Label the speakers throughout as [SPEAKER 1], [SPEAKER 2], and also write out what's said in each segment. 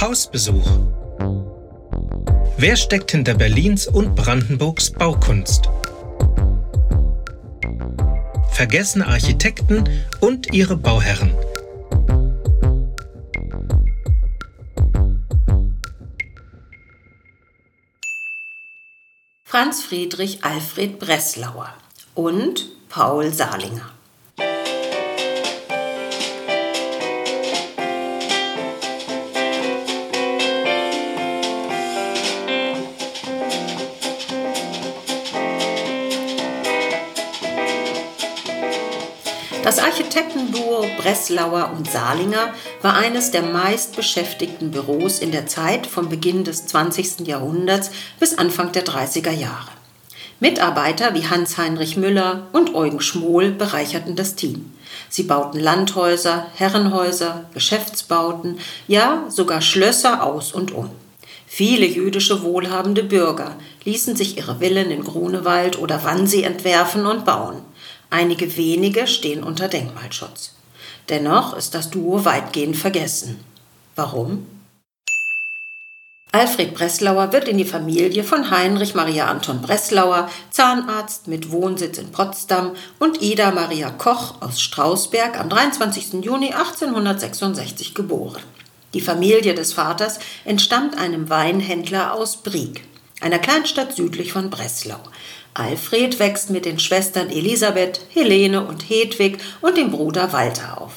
[SPEAKER 1] Hausbesuch. Wer steckt hinter Berlins und Brandenburgs Baukunst? Vergessene Architekten und ihre Bauherren.
[SPEAKER 2] Franz Friedrich Alfred Breslauer und Paul Salinger. Das Architektenduo Breslauer und Salinger war eines der meistbeschäftigten Büros in der Zeit vom Beginn des 20. Jahrhunderts bis Anfang der 30er Jahre. Mitarbeiter wie Hans-Heinrich Müller und Eugen Schmohl bereicherten das Team. Sie bauten Landhäuser, Herrenhäuser, Geschäftsbauten, ja sogar Schlösser aus und um. Viele jüdische wohlhabende Bürger ließen sich ihre Villen in Grunewald oder Wannsee entwerfen und bauen. Einige wenige stehen unter Denkmalschutz. Dennoch ist das Duo weitgehend vergessen. Warum? Alfred Breslauer wird in die Familie von Heinrich Maria Anton Breslauer, Zahnarzt mit Wohnsitz in Potsdam, und Ida Maria Koch aus Strausberg am 23. Juni 1866 geboren. Die Familie des Vaters entstammt einem Weinhändler aus Brieg, einer Kleinstadt südlich von Breslau. Alfred wächst mit den Schwestern Elisabeth, Helene und Hedwig und dem Bruder Walter auf.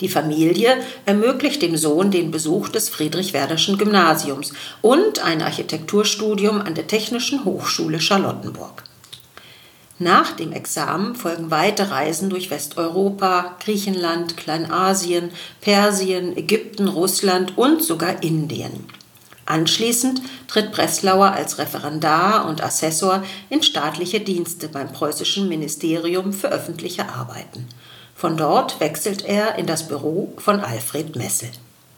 [SPEAKER 2] Die Familie ermöglicht dem Sohn den Besuch des Friedrich-Werderschen Gymnasiums und ein Architekturstudium an der Technischen Hochschule Charlottenburg. Nach dem Examen folgen weite Reisen durch Westeuropa, Griechenland, Kleinasien, Persien, Ägypten, Russland und sogar Indien. Anschließend tritt Breslauer als Referendar und Assessor in staatliche Dienste beim Preußischen Ministerium für öffentliche Arbeiten. Von dort wechselt er in das Büro von Alfred Messel.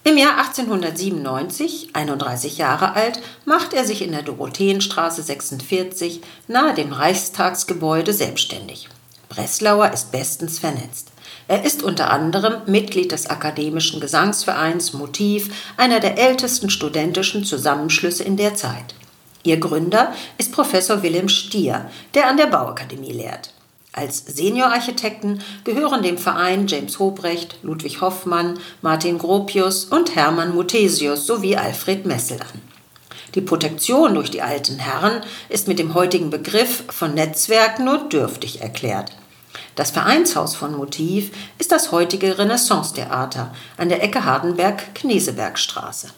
[SPEAKER 2] Im Jahr 1897, 31 Jahre alt, macht er sich in der Dorotheenstraße 46 nahe dem Reichstagsgebäude selbstständig. Breslauer ist bestens vernetzt. Er ist unter anderem Mitglied des Akademischen Gesangsvereins Motiv, einer der ältesten studentischen Zusammenschlüsse in der Zeit. Ihr Gründer ist Professor Wilhelm Stier, der an der Bauakademie lehrt. Als Seniorarchitekten gehören dem Verein James Hobrecht, Ludwig Hoffmann, Martin Gropius und Hermann Muthesius sowie Alfred Messel an. Die Protektion durch die alten Herren ist mit dem heutigen Begriff von Netzwerk nur dürftig erklärt. Das Vereinshaus von Motiv ist das heutige Renaissance-Theater an der Ecke Hardenberg-Knesebergstraße.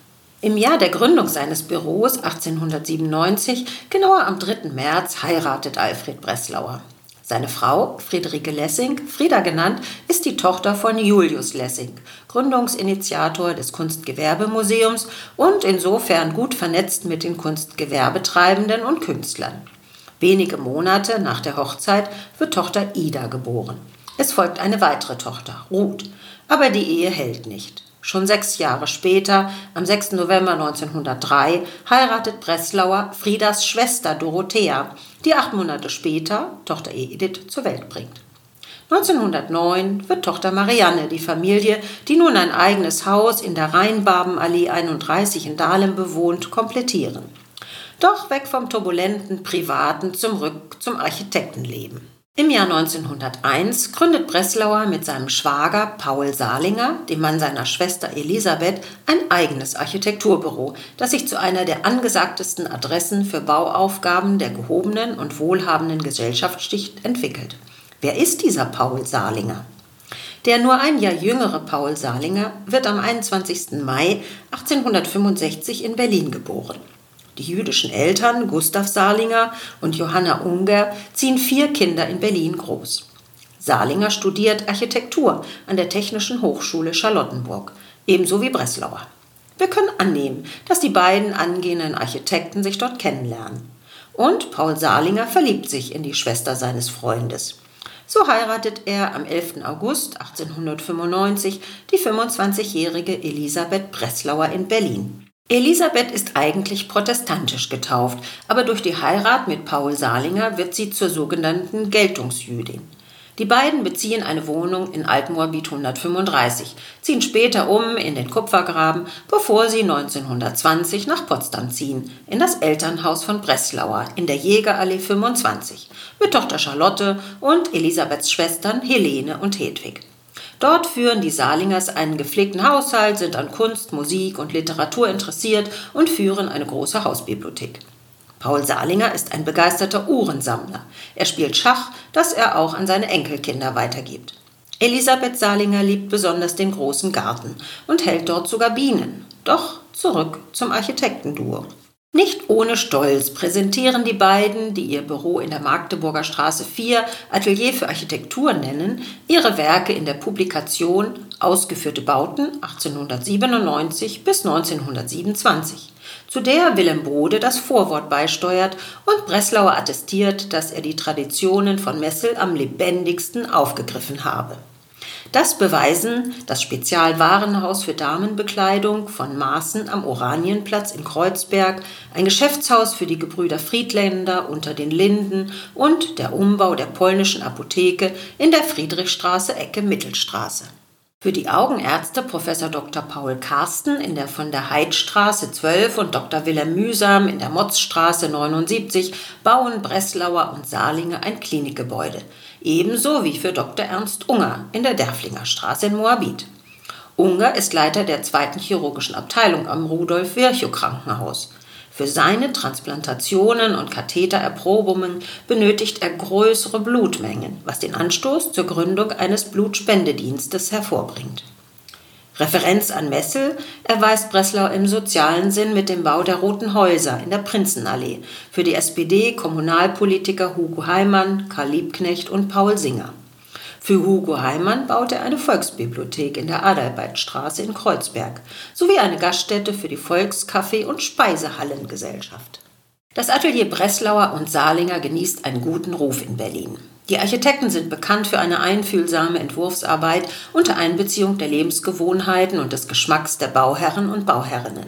[SPEAKER 2] Im Jahr der Gründung seines Büros 1897, genauer am 3. März, heiratet Alfred Breslauer. Seine Frau, Friederike Lessing, Frieda genannt, ist die Tochter von Julius Lessing, Gründungsinitiator des Kunstgewerbemuseums und insofern gut vernetzt mit den Kunstgewerbetreibenden und Künstlern. Wenige Monate nach der Hochzeit wird Tochter Ida geboren. Es folgt eine weitere Tochter, Ruth. Aber die Ehe hält nicht. Schon sechs Jahre später, am 6. November 1903, heiratet Breslauer Friedas Schwester Dorothea, die acht Monate später Tochter Edith zur Welt bringt. 1909 wird Tochter Marianne die Familie, die nun ein eigenes Haus in der Rheinbarbenallee 31 in Dahlem bewohnt, komplettieren. Doch weg vom turbulenten Privaten zum Rück zum Architektenleben. Im Jahr 1901 gründet Breslauer mit seinem Schwager Paul Salinger, dem Mann seiner Schwester Elisabeth, ein eigenes Architekturbüro, das sich zu einer der angesagtesten Adressen für Bauaufgaben der gehobenen und wohlhabenden Gesellschaftsschicht entwickelt. Wer ist dieser Paul Salinger? Der nur ein Jahr jüngere Paul Salinger wird am 21. Mai 1865 in Berlin geboren. Die jüdischen Eltern, Gustav Salinger und Johanna Unger, ziehen vier Kinder in Berlin groß. Salinger studiert Architektur an der Technischen Hochschule Charlottenburg, ebenso wie Breslauer. Wir können annehmen, dass die beiden angehenden Architekten sich dort kennenlernen. Und Paul Salinger verliebt sich in die Schwester seines Freundes. So heiratet er am 11. August 1895 die 25-jährige Elisabeth Breslauer in Berlin. Elisabeth ist eigentlich protestantisch getauft, aber durch die Heirat mit Paul Salinger wird sie zur sogenannten Geltungsjüdin. Die beiden beziehen eine Wohnung in Altmoabit 135, ziehen später um in den Kupfergraben, bevor sie 1920 nach Potsdam ziehen, in das Elternhaus von Breslauer in der Jägerallee 25, mit Tochter Charlotte und Elisabeths Schwestern Helene und Hedwig. Dort führen die Salingers einen gepflegten Haushalt, sind an Kunst, Musik und Literatur interessiert und führen eine große Hausbibliothek. Paul Salinger ist ein begeisterter Uhrensammler. Er spielt Schach, das er auch an seine Enkelkinder weitergibt. Elisabeth Salinger liebt besonders den großen Garten und hält dort sogar Bienen. Doch zurück zum Architektenduo. Nicht ohne Stolz präsentieren die beiden, die ihr Büro in der Magdeburger Straße 4 Atelier für Architektur nennen, ihre Werke in der Publikation Ausgeführte Bauten 1897 bis 1927 zu der Willem Bode das Vorwort beisteuert und Breslauer attestiert, dass er die Traditionen von Messel am lebendigsten aufgegriffen habe. Das beweisen das Spezialwarenhaus für Damenbekleidung von Maaßen am Oranienplatz in Kreuzberg, ein Geschäftshaus für die Gebrüder Friedländer unter den Linden und der Umbau der polnischen Apotheke in der Friedrichstraße Ecke Mittelstraße. Für die Augenärzte Prof. Dr. Paul Karsten in der von der Heidstraße 12 und Dr. Wilhelm Mühsam in der Motzstraße 79 bauen Breslauer und Saarlinge ein Klinikgebäude, ebenso wie für Dr. Ernst Unger in der Derflinger Straße in Moabit. Unger ist Leiter der zweiten chirurgischen Abteilung am Rudolf Virchow Krankenhaus. Für seine Transplantationen und Kathetererprobungen benötigt er größere Blutmengen, was den Anstoß zur Gründung eines Blutspendedienstes hervorbringt. Referenz an Messel erweist Breslau im sozialen Sinn mit dem Bau der Roten Häuser in der Prinzenallee für die SPD-Kommunalpolitiker Hugo Heimann, Karl Liebknecht und Paul Singer. Für Hugo Heimann baute er eine Volksbibliothek in der Adalbertstraße in Kreuzberg sowie eine Gaststätte für die Volkskaffee- und Speisehallengesellschaft. Das Atelier Breslauer und Saarlinger genießt einen guten Ruf in Berlin. Die Architekten sind bekannt für eine einfühlsame Entwurfsarbeit unter Einbeziehung der Lebensgewohnheiten und des Geschmacks der Bauherren und Bauherrinnen.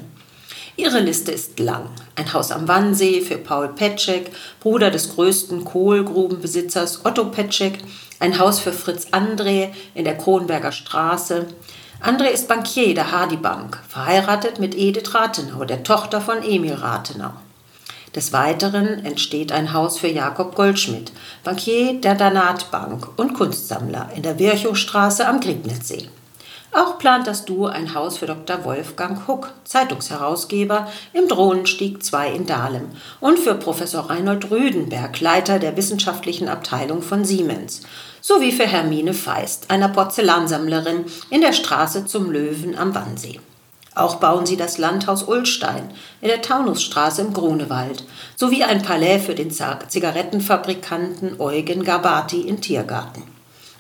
[SPEAKER 2] Ihre Liste ist lang. Ein Haus am Wannsee für Paul Petschek, Bruder des größten Kohlgrubenbesitzers Otto Petschek, ein Haus für Fritz André in der Kronberger Straße. André ist Bankier der Hardy Bank, verheiratet mit Edith Rathenau, der Tochter von Emil Rathenau. Des Weiteren entsteht ein Haus für Jakob Goldschmidt, Bankier der Danat Bank und Kunstsammler in der Virchowstraße am Griebnitzsee. Auch plant das Duo ein Haus für Dr. Wolfgang Huck, Zeitungsherausgeber, im Drohnenstieg 2 in Dahlem und für Professor Reinhold Rüdenberg, Leiter der wissenschaftlichen Abteilung von Siemens, sowie für Hermine Feist, einer Porzellansammlerin in der Straße zum Löwen am Wannsee. Auch bauen sie das Landhaus Ulstein in der Taunusstraße im Grunewald sowie ein Palais für den Zigarettenfabrikanten Eugen Gabati in Tiergarten.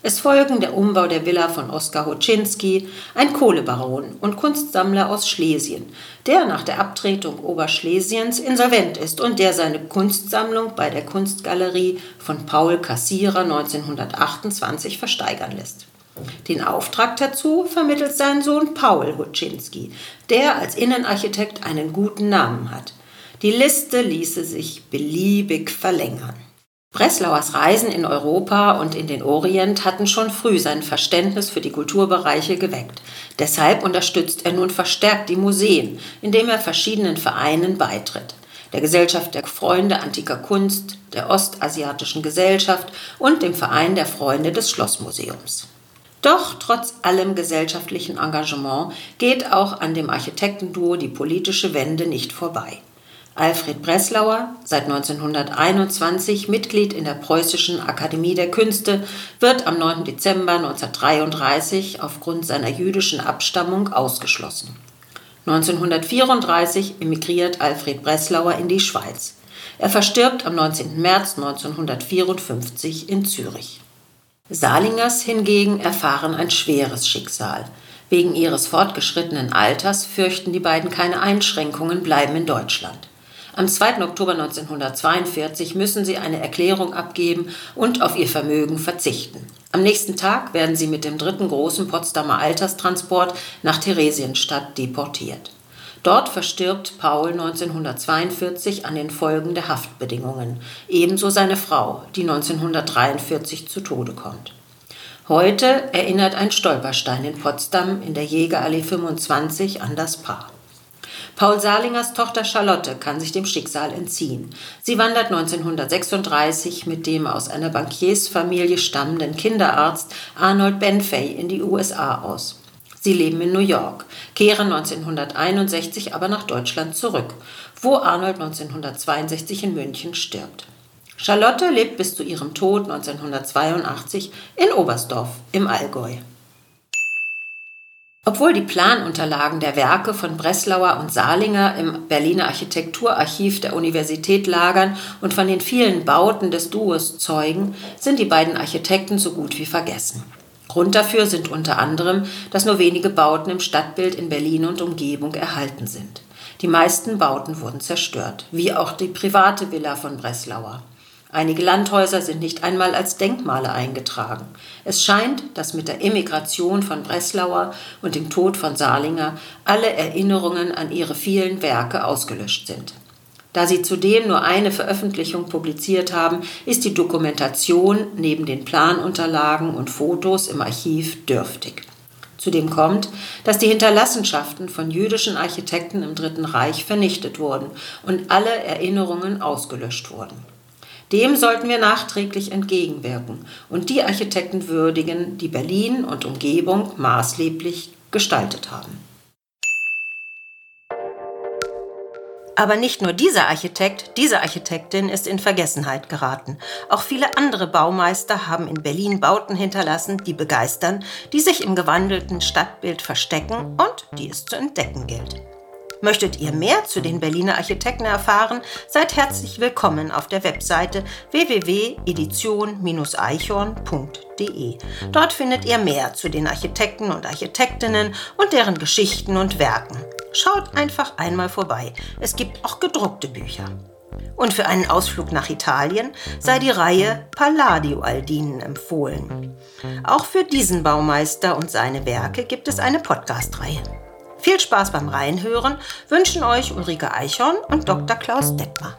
[SPEAKER 2] Es folgen der Umbau der Villa von Oskar Hoczynski, ein Kohlebaron und Kunstsammler aus Schlesien, der nach der Abtretung Oberschlesiens insolvent ist und der seine Kunstsammlung bei der Kunstgalerie von Paul Kassierer 1928 versteigern lässt. Den Auftrag dazu vermittelt sein Sohn Paul Hoczynski, der als Innenarchitekt einen guten Namen hat. Die Liste ließe sich beliebig verlängern. Breslauers Reisen in Europa und in den Orient hatten schon früh sein Verständnis für die Kulturbereiche geweckt. Deshalb unterstützt er nun verstärkt die Museen, indem er verschiedenen Vereinen beitritt. Der Gesellschaft der Freunde antiker Kunst, der Ostasiatischen Gesellschaft und dem Verein der Freunde des Schlossmuseums. Doch trotz allem gesellschaftlichen Engagement geht auch an dem Architektenduo die politische Wende nicht vorbei. Alfred Breslauer, seit 1921 Mitglied in der Preußischen Akademie der Künste, wird am 9. Dezember 1933 aufgrund seiner jüdischen Abstammung ausgeschlossen. 1934 emigriert Alfred Breslauer in die Schweiz. Er verstirbt am 19. März 1954 in Zürich. Salingers hingegen erfahren ein schweres Schicksal. Wegen ihres fortgeschrittenen Alters fürchten die beiden keine Einschränkungen, bleiben in Deutschland. Am 2. Oktober 1942 müssen sie eine Erklärung abgeben und auf ihr Vermögen verzichten. Am nächsten Tag werden sie mit dem dritten großen Potsdamer Alterstransport nach Theresienstadt deportiert. Dort verstirbt Paul 1942 an den Folgen der Haftbedingungen, ebenso seine Frau, die 1943 zu Tode kommt. Heute erinnert ein Stolperstein in Potsdam in der Jägerallee 25 an das Paar. Paul Salingers Tochter Charlotte kann sich dem Schicksal entziehen. Sie wandert 1936 mit dem aus einer Bankiersfamilie stammenden Kinderarzt Arnold Benfey in die USA aus. Sie leben in New York, kehren 1961 aber nach Deutschland zurück, wo Arnold 1962 in München stirbt. Charlotte lebt bis zu ihrem Tod 1982 in Oberstdorf im Allgäu. Obwohl die Planunterlagen der Werke von Breslauer und Salinger im Berliner Architekturarchiv der Universität lagern und von den vielen Bauten des Duos zeugen, sind die beiden Architekten so gut wie vergessen. Grund dafür sind unter anderem, dass nur wenige Bauten im Stadtbild in Berlin und Umgebung erhalten sind. Die meisten Bauten wurden zerstört, wie auch die private Villa von Breslauer. Einige Landhäuser sind nicht einmal als Denkmale eingetragen. Es scheint, dass mit der Emigration von Breslauer und dem Tod von Salinger alle Erinnerungen an ihre vielen Werke ausgelöscht sind. Da sie zudem nur eine Veröffentlichung publiziert haben, ist die Dokumentation neben den Planunterlagen und Fotos im Archiv dürftig. Zudem kommt, dass die Hinterlassenschaften von jüdischen Architekten im Dritten Reich vernichtet wurden und alle Erinnerungen ausgelöscht wurden. Dem sollten wir nachträglich entgegenwirken und die Architekten würdigen, die Berlin und Umgebung maßgeblich gestaltet haben. Aber nicht nur dieser Architekt, diese Architektin ist in Vergessenheit geraten. Auch viele andere Baumeister haben in Berlin Bauten hinterlassen, die begeistern, die sich im gewandelten Stadtbild verstecken und die es zu entdecken gilt. Möchtet ihr mehr zu den Berliner Architekten erfahren? Seid herzlich willkommen auf der Webseite www.edition-eichhorn.de. Dort findet ihr mehr zu den Architekten und Architektinnen und deren Geschichten und Werken. Schaut einfach einmal vorbei. Es gibt auch gedruckte Bücher. Und für einen Ausflug nach Italien sei die Reihe Palladio Aldinen empfohlen. Auch für diesen Baumeister und seine Werke gibt es eine Podcast-Reihe. Viel Spaß beim Reinhören wünschen euch Ulrike Eichhorn und Dr. Klaus Detmer.